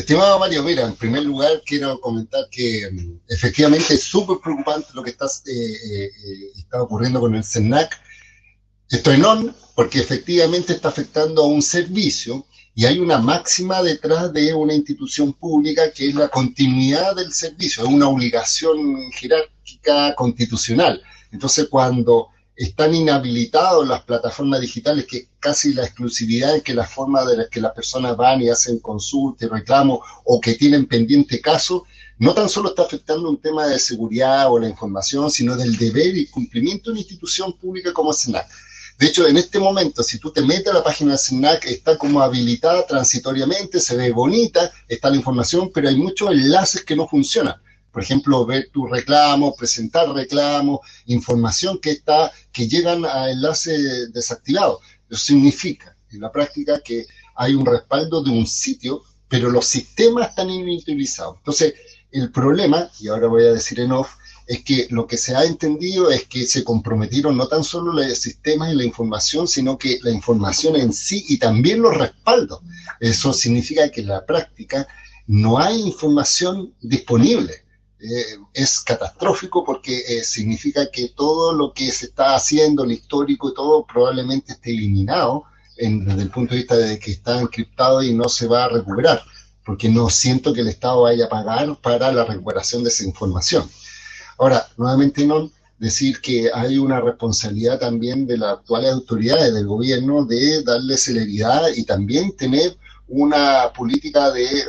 Estimado Mario, mira, en primer lugar quiero comentar que mm, efectivamente es súper preocupante lo que está, eh, eh, eh, está ocurriendo con el CENAC. Estoy non porque efectivamente está afectando a un servicio y hay una máxima detrás de una institución pública que es la continuidad del servicio, es una obligación jerárquica constitucional. Entonces, cuando están inhabilitados las plataformas digitales, que casi la exclusividad es que la forma de las que las personas van y hacen consultas, reclamos o que tienen pendiente caso, no tan solo está afectando un tema de seguridad o la información, sino del deber y cumplimiento de una institución pública como SENAC. De hecho, en este momento, si tú te metes a la página de SENAC, está como habilitada transitoriamente, se ve bonita, está la información, pero hay muchos enlaces que no funcionan por ejemplo, ver tu reclamo, presentar reclamos, información que está, que llegan a enlace desactivado. Eso significa, en la práctica, que hay un respaldo de un sitio, pero los sistemas están inutilizados. Entonces, el problema, y ahora voy a decir en off, es que lo que se ha entendido es que se comprometieron no tan solo los sistemas y la información, sino que la información en sí y también los respaldos. Eso significa que en la práctica no hay información disponible. Eh, es catastrófico porque eh, significa que todo lo que se está haciendo, el histórico y todo, probablemente esté eliminado desde el punto de vista de que está encriptado y no se va a recuperar, porque no siento que el Estado vaya a pagar para la recuperación de esa información. Ahora, nuevamente no decir que hay una responsabilidad también de las actuales autoridades del gobierno de darle celeridad y también tener una política de,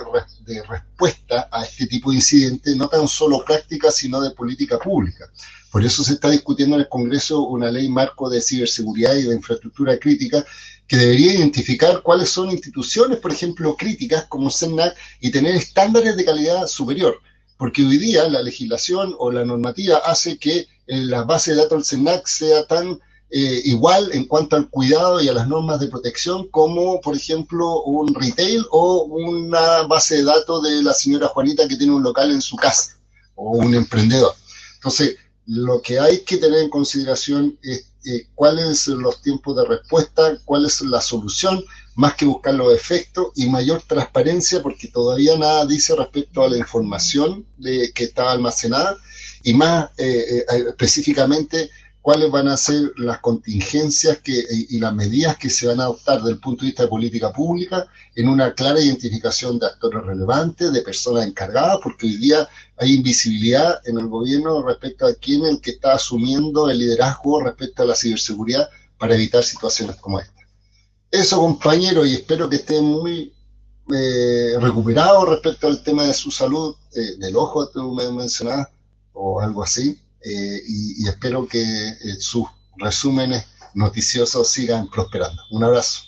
respuesta a este tipo de incidentes, no tan solo práctica, sino de política pública. Por eso se está discutiendo en el Congreso una ley marco de ciberseguridad y de infraestructura crítica que debería identificar cuáles son instituciones, por ejemplo, críticas como CENAC y tener estándares de calidad superior. Porque hoy día la legislación o la normativa hace que la base de datos del CENAC sea tan eh, igual en cuanto al cuidado y a las normas de protección como, por ejemplo, un retail o una base de datos de la señora Juanita que tiene un local en su casa o un emprendedor. Entonces, lo que hay que tener en consideración es eh, cuáles son los tiempos de respuesta, cuál es la solución, más que buscar los efectos y mayor transparencia, porque todavía nada dice respecto a la información de, que está almacenada y más eh, específicamente cuáles van a ser las contingencias que, y las medidas que se van a adoptar desde el punto de vista de política pública en una clara identificación de actores relevantes, de personas encargadas, porque hoy día hay invisibilidad en el gobierno respecto a quién es el que está asumiendo el liderazgo respecto a la ciberseguridad para evitar situaciones como esta. Eso, compañero, y espero que estén muy eh, recuperados respecto al tema de su salud, eh, del ojo, tú me mencionabas, o algo así. Eh, y, espero que eh, sus resúmenes noticiosos sigan prosperando. Un abrazo.